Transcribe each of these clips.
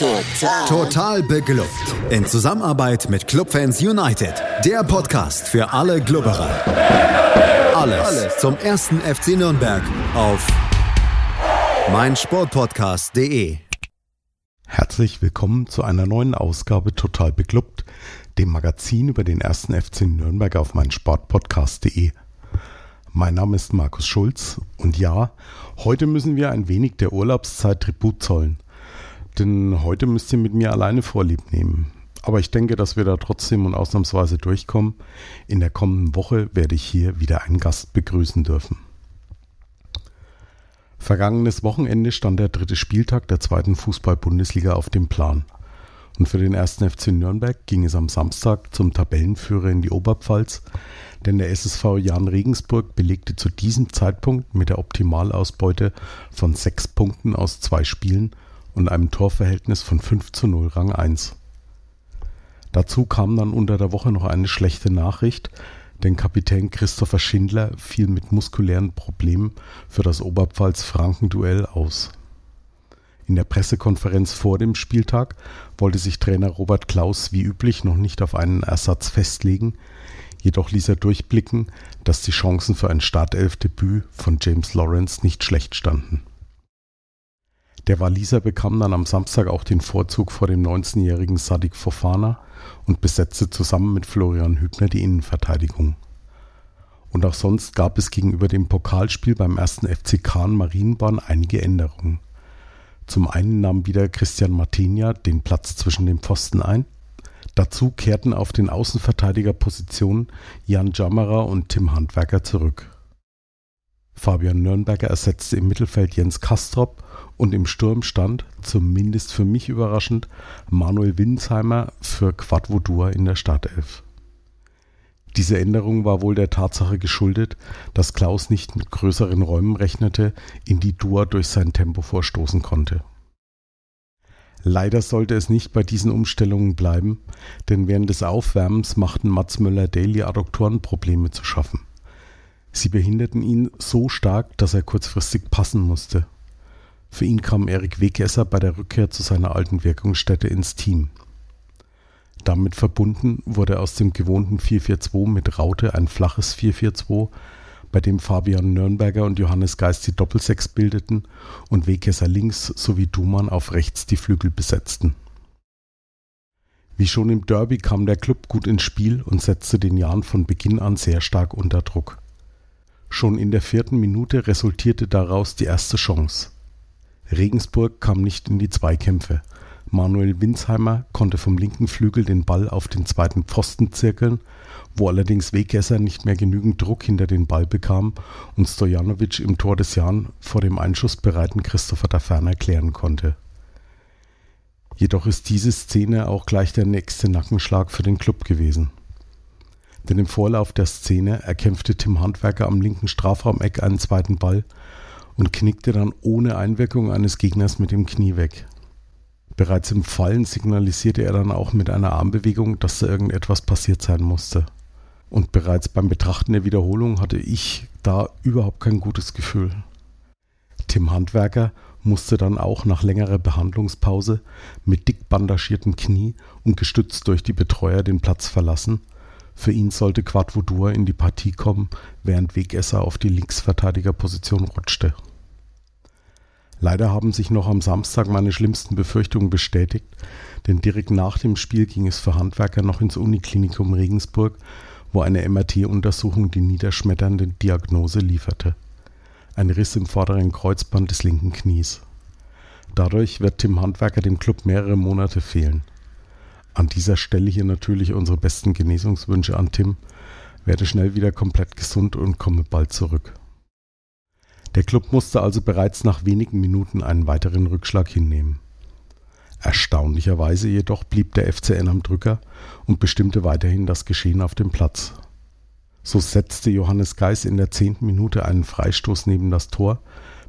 Total. Total beglückt. In Zusammenarbeit mit Clubfans United. Der Podcast für alle Glubberer. Alles, Alles zum ersten FC Nürnberg auf meinsportpodcast.de. Herzlich willkommen zu einer neuen Ausgabe Total beglückt, dem Magazin über den ersten FC Nürnberg auf meinsportpodcast.de. Mein Name ist Markus Schulz und ja, heute müssen wir ein wenig der Urlaubszeit Tribut zollen denn heute müsst ihr mit mir alleine Vorlieb nehmen. Aber ich denke, dass wir da trotzdem und ausnahmsweise durchkommen. In der kommenden Woche werde ich hier wieder einen Gast begrüßen dürfen. Vergangenes Wochenende stand der dritte Spieltag der zweiten Fußball-Bundesliga auf dem Plan. Und für den ersten FC Nürnberg ging es am Samstag zum Tabellenführer in die Oberpfalz, denn der SSV Jan Regensburg belegte zu diesem Zeitpunkt mit der Optimalausbeute von sechs Punkten aus zwei Spielen und einem Torverhältnis von 5 zu 0 Rang 1. Dazu kam dann unter der Woche noch eine schlechte Nachricht, denn Kapitän Christopher Schindler fiel mit muskulären Problemen für das Oberpfalz-Franken-Duell aus. In der Pressekonferenz vor dem Spieltag wollte sich Trainer Robert Klaus wie üblich noch nicht auf einen Ersatz festlegen, jedoch ließ er durchblicken, dass die Chancen für ein Startelfdebüt von James Lawrence nicht schlecht standen. Der Waliser bekam dann am Samstag auch den Vorzug vor dem 19-jährigen Sadik Fofana und besetzte zusammen mit Florian Hübner die Innenverteidigung. Und auch sonst gab es gegenüber dem Pokalspiel beim ersten FC Kahn Marienbahn einige Änderungen. Zum einen nahm wieder Christian Martinia den Platz zwischen den Pfosten ein. Dazu kehrten auf den Außenverteidigerpositionen Jan Jammerer und Tim Handwerker zurück. Fabian Nürnberger ersetzte im Mittelfeld Jens Kastrop und im Sturm stand, zumindest für mich überraschend, Manuel Winsheimer für Quadvodur in der Startelf. Diese Änderung war wohl der Tatsache geschuldet, dass Klaus nicht mit größeren Räumen rechnete, in die Dua durch sein Tempo vorstoßen konnte. Leider sollte es nicht bei diesen Umstellungen bleiben, denn während des Aufwärmens machten Mats Möller-Daly Adduktorenprobleme zu schaffen. Sie behinderten ihn so stark, dass er kurzfristig passen musste. Für ihn kam Erik Wegesser bei der Rückkehr zu seiner alten Wirkungsstätte ins Team. Damit verbunden wurde aus dem gewohnten 4-4-2 mit Raute ein flaches 4-4-2, bei dem Fabian Nürnberger und Johannes Geist die Doppelsechs bildeten und Wegesser links sowie Dumann auf rechts die Flügel besetzten. Wie schon im Derby kam der Club gut ins Spiel und setzte den Jan von Beginn an sehr stark unter Druck. Schon in der vierten Minute resultierte daraus die erste Chance. Regensburg kam nicht in die Zweikämpfe. Manuel Winsheimer konnte vom linken Flügel den Ball auf den zweiten Pfosten zirkeln, wo allerdings Wegesser nicht mehr genügend Druck hinter den Ball bekam und Stojanovic im Tor des Jan vor dem Einschuss bereiten Christopher da Ferner klären konnte. Jedoch ist diese Szene auch gleich der nächste Nackenschlag für den Club gewesen. Denn im Vorlauf der Szene erkämpfte Tim Handwerker am linken Strafraumeck einen zweiten Ball und knickte dann ohne Einwirkung eines Gegners mit dem Knie weg. Bereits im Fallen signalisierte er dann auch mit einer Armbewegung, dass da irgendetwas passiert sein musste. Und bereits beim Betrachten der Wiederholung hatte ich da überhaupt kein gutes Gefühl. Tim Handwerker musste dann auch nach längerer Behandlungspause mit dick bandagiertem Knie und gestützt durch die Betreuer den Platz verlassen. Für ihn sollte Quadvodur in die Partie kommen, während Wegesser auf die Linksverteidigerposition rutschte. Leider haben sich noch am Samstag meine schlimmsten Befürchtungen bestätigt, denn direkt nach dem Spiel ging es für Handwerker noch ins Uniklinikum Regensburg, wo eine MRT-Untersuchung die niederschmetternde Diagnose lieferte. Ein Riss im vorderen Kreuzband des linken Knies. Dadurch wird Tim Handwerker dem Club mehrere Monate fehlen. An dieser Stelle hier natürlich unsere besten Genesungswünsche an Tim. Werde schnell wieder komplett gesund und komme bald zurück. Der Club musste also bereits nach wenigen Minuten einen weiteren Rückschlag hinnehmen. Erstaunlicherweise jedoch blieb der FCN am Drücker und bestimmte weiterhin das Geschehen auf dem Platz. So setzte Johannes Geis in der zehnten Minute einen Freistoß neben das Tor,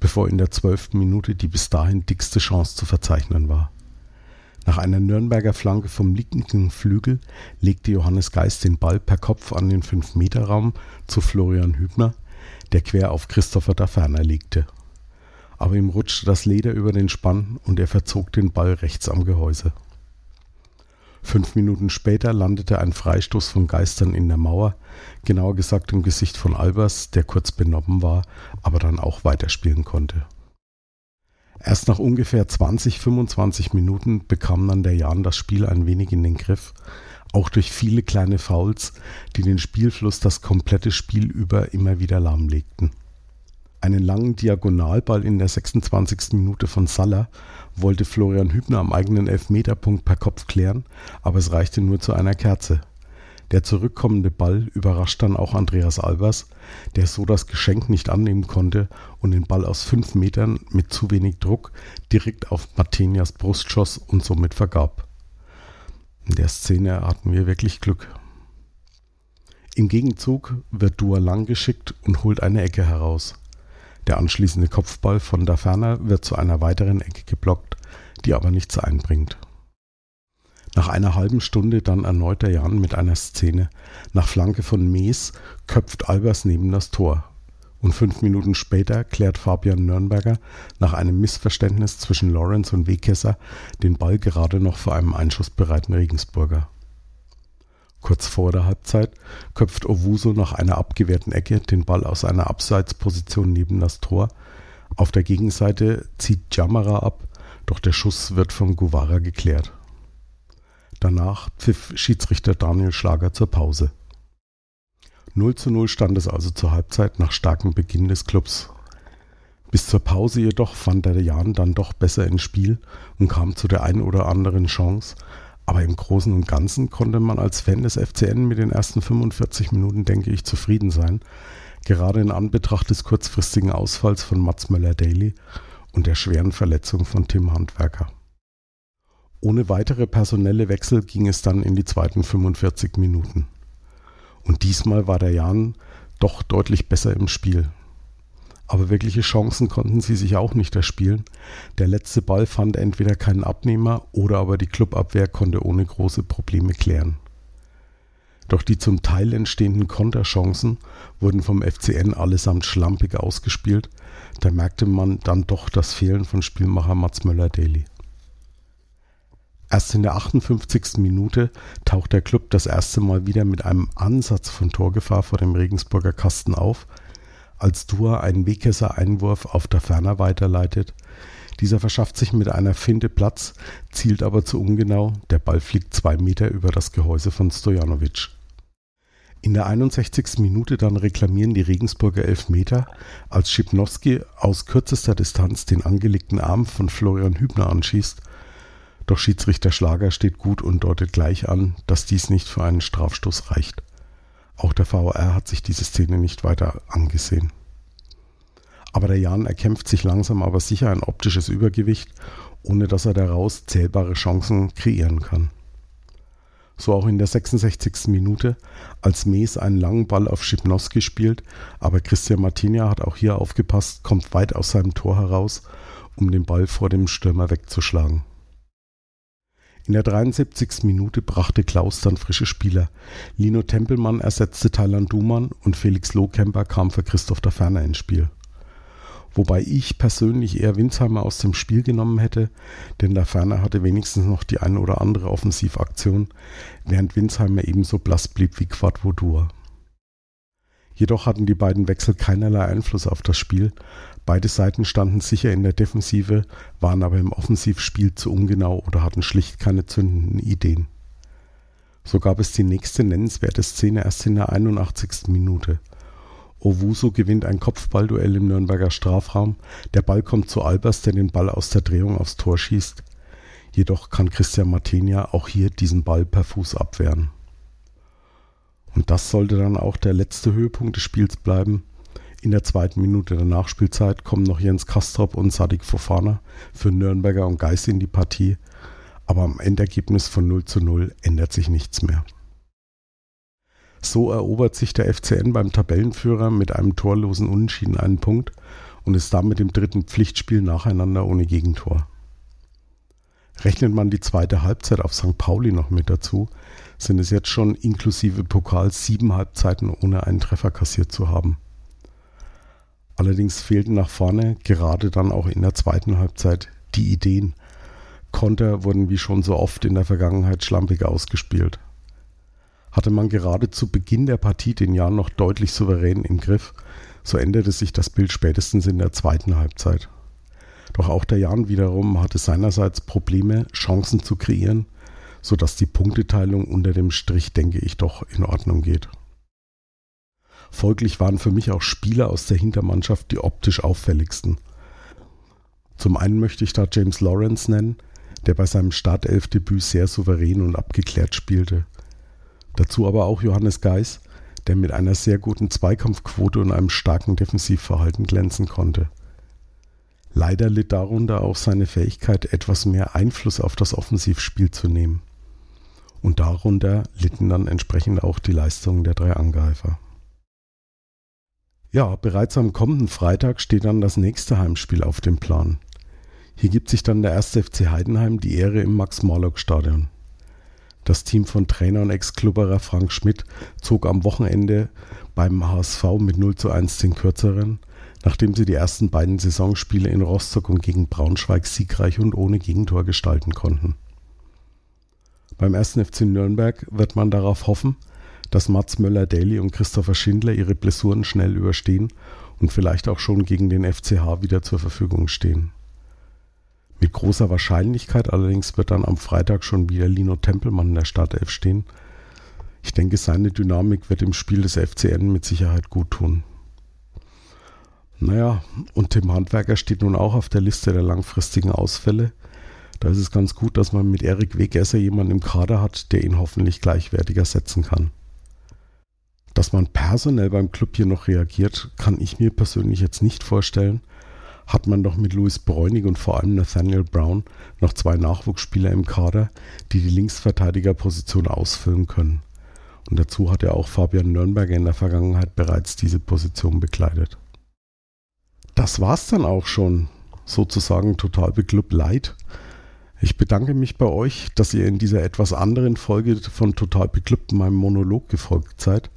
bevor in der zwölften Minute die bis dahin dickste Chance zu verzeichnen war. Nach einer Nürnberger Flanke vom linken Flügel legte Johannes Geist den Ball per Kopf an den 5-Meter-Raum zu Florian Hübner, der quer auf Christopher da Ferner legte. aber ihm rutschte das Leder über den Spann und er verzog den Ball rechts am Gehäuse. Fünf Minuten später landete ein Freistoß von Geistern in der Mauer, genauer gesagt im Gesicht von Albers, der kurz benommen war, aber dann auch weiterspielen konnte. Erst nach ungefähr 20, 25 Minuten bekam dann der Jan das Spiel ein wenig in den Griff, auch durch viele kleine Fouls, die den Spielfluss das komplette Spiel über immer wieder lahmlegten. Einen langen Diagonalball in der 26. Minute von Salah wollte Florian Hübner am eigenen Elfmeterpunkt per Kopf klären, aber es reichte nur zu einer Kerze. Der zurückkommende Ball überrascht dann auch Andreas Albers, der so das Geschenk nicht annehmen konnte und den Ball aus fünf Metern mit zu wenig Druck direkt auf Martenias Brust schoss und somit vergab. In der Szene hatten wir wirklich Glück. Im Gegenzug wird Dua lang geschickt und holt eine Ecke heraus. Der anschließende Kopfball von da Ferner wird zu einer weiteren Ecke geblockt, die aber nichts einbringt. Nach einer halben Stunde dann erneut der Jan mit einer Szene. Nach Flanke von Mees köpft Albers neben das Tor. Und fünf Minuten später klärt Fabian Nürnberger nach einem Missverständnis zwischen Lawrence und Wegkesser den Ball gerade noch vor einem einschussbereiten Regensburger. Kurz vor der Halbzeit köpft Owuso nach einer abgewehrten Ecke den Ball aus einer Abseitsposition neben das Tor. Auf der Gegenseite zieht Jamara ab, doch der Schuss wird von Guevara geklärt. Danach pfiff Schiedsrichter Daniel Schlager zur Pause. 0 zu 0 stand es also zur Halbzeit nach starkem Beginn des Clubs. Bis zur Pause jedoch fand der Jan dann doch besser ins Spiel und kam zu der einen oder anderen Chance, aber im Großen und Ganzen konnte man als Fan des FCN mit den ersten 45 Minuten, denke ich, zufrieden sein, gerade in Anbetracht des kurzfristigen Ausfalls von Mats Möller-Daly und der schweren Verletzung von Tim Handwerker. Ohne weitere personelle Wechsel ging es dann in die zweiten 45 Minuten. Und diesmal war der Jan doch deutlich besser im Spiel. Aber wirkliche Chancen konnten sie sich auch nicht erspielen. Der letzte Ball fand entweder keinen Abnehmer oder aber die Clubabwehr konnte ohne große Probleme klären. Doch die zum Teil entstehenden Konterchancen wurden vom FCN allesamt schlampig ausgespielt. Da merkte man dann doch das Fehlen von Spielmacher Mats Möller-Daly. Erst in der 58. Minute taucht der Club das erste Mal wieder mit einem Ansatz von Torgefahr vor dem Regensburger Kasten auf, als Dua einen Wegkesser-Einwurf auf der Ferner weiterleitet. Dieser verschafft sich mit einer Finte Platz, zielt aber zu ungenau. Der Ball fliegt zwei Meter über das Gehäuse von Stojanovic. In der 61. Minute dann reklamieren die Regensburger Elfmeter, als Schipnowski aus kürzester Distanz den angelegten Arm von Florian Hübner anschießt doch Schiedsrichter Schlager steht gut und deutet gleich an, dass dies nicht für einen Strafstoß reicht. Auch der VAR hat sich diese Szene nicht weiter angesehen. Aber der Jan erkämpft sich langsam aber sicher ein optisches Übergewicht, ohne dass er daraus zählbare Chancen kreieren kann. So auch in der 66. Minute, als Mees einen langen Ball auf Schipnowski spielt, aber Christian Martinia hat auch hier aufgepasst, kommt weit aus seinem Tor heraus, um den Ball vor dem Stürmer wegzuschlagen. In der 73. Minute brachte Klaus dann frische Spieler. Lino Tempelmann ersetzte Thailand Dumann und Felix Lohkemper kam für Christoph Ferner ins Spiel. Wobei ich persönlich eher Winsheimer aus dem Spiel genommen hätte, denn da Ferner hatte wenigstens noch die eine oder andere Offensivaktion, während Winsheimer ebenso blass blieb wie Quadvodua. Jedoch hatten die beiden Wechsel keinerlei Einfluss auf das Spiel. Beide Seiten standen sicher in der Defensive, waren aber im Offensivspiel zu ungenau oder hatten schlicht keine zündenden Ideen. So gab es die nächste nennenswerte Szene erst in der 81. Minute. Owusu gewinnt ein Kopfballduell im Nürnberger Strafraum. Der Ball kommt zu Albers, der den Ball aus der Drehung aufs Tor schießt. Jedoch kann Christian Martenia auch hier diesen Ball per Fuß abwehren. Und das sollte dann auch der letzte Höhepunkt des Spiels bleiben. In der zweiten Minute der Nachspielzeit kommen noch Jens Kastrop und Sadik Fofana für Nürnberger und Geist in die Partie. Aber am Endergebnis von 0 zu 0 ändert sich nichts mehr. So erobert sich der FCN beim Tabellenführer mit einem torlosen Unentschieden einen Punkt und ist damit im dritten Pflichtspiel nacheinander ohne Gegentor. Rechnet man die zweite Halbzeit auf St. Pauli noch mit dazu, sind es jetzt schon inklusive Pokal sieben Halbzeiten ohne einen Treffer kassiert zu haben. Allerdings fehlten nach vorne, gerade dann auch in der zweiten Halbzeit, die Ideen. Konter wurden wie schon so oft in der Vergangenheit schlampig ausgespielt. Hatte man gerade zu Beginn der Partie den Jan noch deutlich souverän im Griff, so änderte sich das Bild spätestens in der zweiten Halbzeit. Doch auch der Jan wiederum hatte seinerseits Probleme, Chancen zu kreieren, sodass die Punkteteilung unter dem Strich, denke ich, doch in Ordnung geht. Folglich waren für mich auch Spieler aus der Hintermannschaft die optisch auffälligsten. Zum einen möchte ich da James Lawrence nennen, der bei seinem Startelfdebüt sehr souverän und abgeklärt spielte. Dazu aber auch Johannes Geis, der mit einer sehr guten Zweikampfquote und einem starken Defensivverhalten glänzen konnte. Leider litt darunter auch seine Fähigkeit, etwas mehr Einfluss auf das Offensivspiel zu nehmen. Und darunter litten dann entsprechend auch die Leistungen der drei Angreifer. Ja, bereits am kommenden Freitag steht dann das nächste Heimspiel auf dem Plan. Hier gibt sich dann der erste FC Heidenheim die Ehre im Max-Morlock-Stadion. Das Team von Trainer und Ex-Klubberer Frank Schmidt zog am Wochenende beim HSV mit 0 zu 1 den kürzeren, nachdem sie die ersten beiden Saisonspiele in Rostock und gegen Braunschweig siegreich und ohne Gegentor gestalten konnten. Beim ersten FC Nürnberg wird man darauf hoffen, dass Mats Möller-Daly und Christopher Schindler ihre Blessuren schnell überstehen und vielleicht auch schon gegen den FCH wieder zur Verfügung stehen. Mit großer Wahrscheinlichkeit allerdings wird dann am Freitag schon wieder Lino Tempelmann in der Startelf stehen. Ich denke, seine Dynamik wird im Spiel des FCN mit Sicherheit gut tun. Naja, und Tim Handwerker steht nun auch auf der Liste der langfristigen Ausfälle. Da ist es ganz gut, dass man mit Erik Wegesser jemanden im Kader hat, der ihn hoffentlich gleichwertig ersetzen kann. Dass man personell beim Club hier noch reagiert, kann ich mir persönlich jetzt nicht vorstellen. Hat man doch mit Louis Bräunig und vor allem Nathaniel Brown noch zwei Nachwuchsspieler im Kader, die die Linksverteidigerposition ausfüllen können. Und dazu hat er auch Fabian Nürnberger in der Vergangenheit bereits diese Position bekleidet. Das war's dann auch schon. Sozusagen total beklubbt light. Ich bedanke mich bei euch, dass ihr in dieser etwas anderen Folge von Total Beklubbt meinem Monolog gefolgt seid.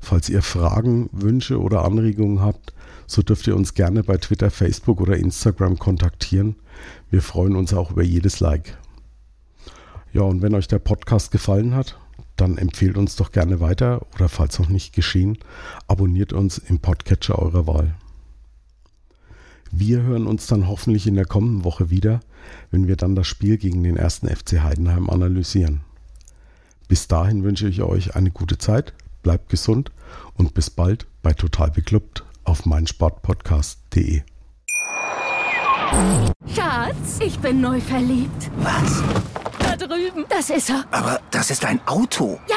Falls ihr Fragen, Wünsche oder Anregungen habt, so dürft ihr uns gerne bei Twitter, Facebook oder Instagram kontaktieren. Wir freuen uns auch über jedes Like. Ja, und wenn euch der Podcast gefallen hat, dann empfehlt uns doch gerne weiter oder falls noch nicht geschehen, abonniert uns im Podcatcher eurer Wahl. Wir hören uns dann hoffentlich in der kommenden Woche wieder, wenn wir dann das Spiel gegen den ersten FC Heidenheim analysieren. Bis dahin wünsche ich euch eine gute Zeit, bleibt gesund und bis bald bei Total Beklubbt auf meinsportpodcast.de. Schatz, ich bin neu verliebt. Was? Da drüben. Das ist er. Aber das ist ein Auto. Ja,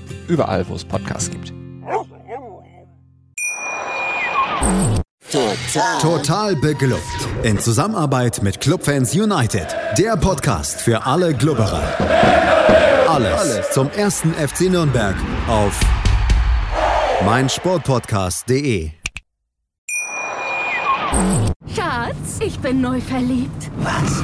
Überall, wo es Podcasts gibt. Total. Total beglückt. In Zusammenarbeit mit Clubfans United. Der Podcast für alle Glubberer. Alles, Alles zum ersten FC Nürnberg auf meinsportpodcast.de. Schatz, ich bin neu verliebt. Was?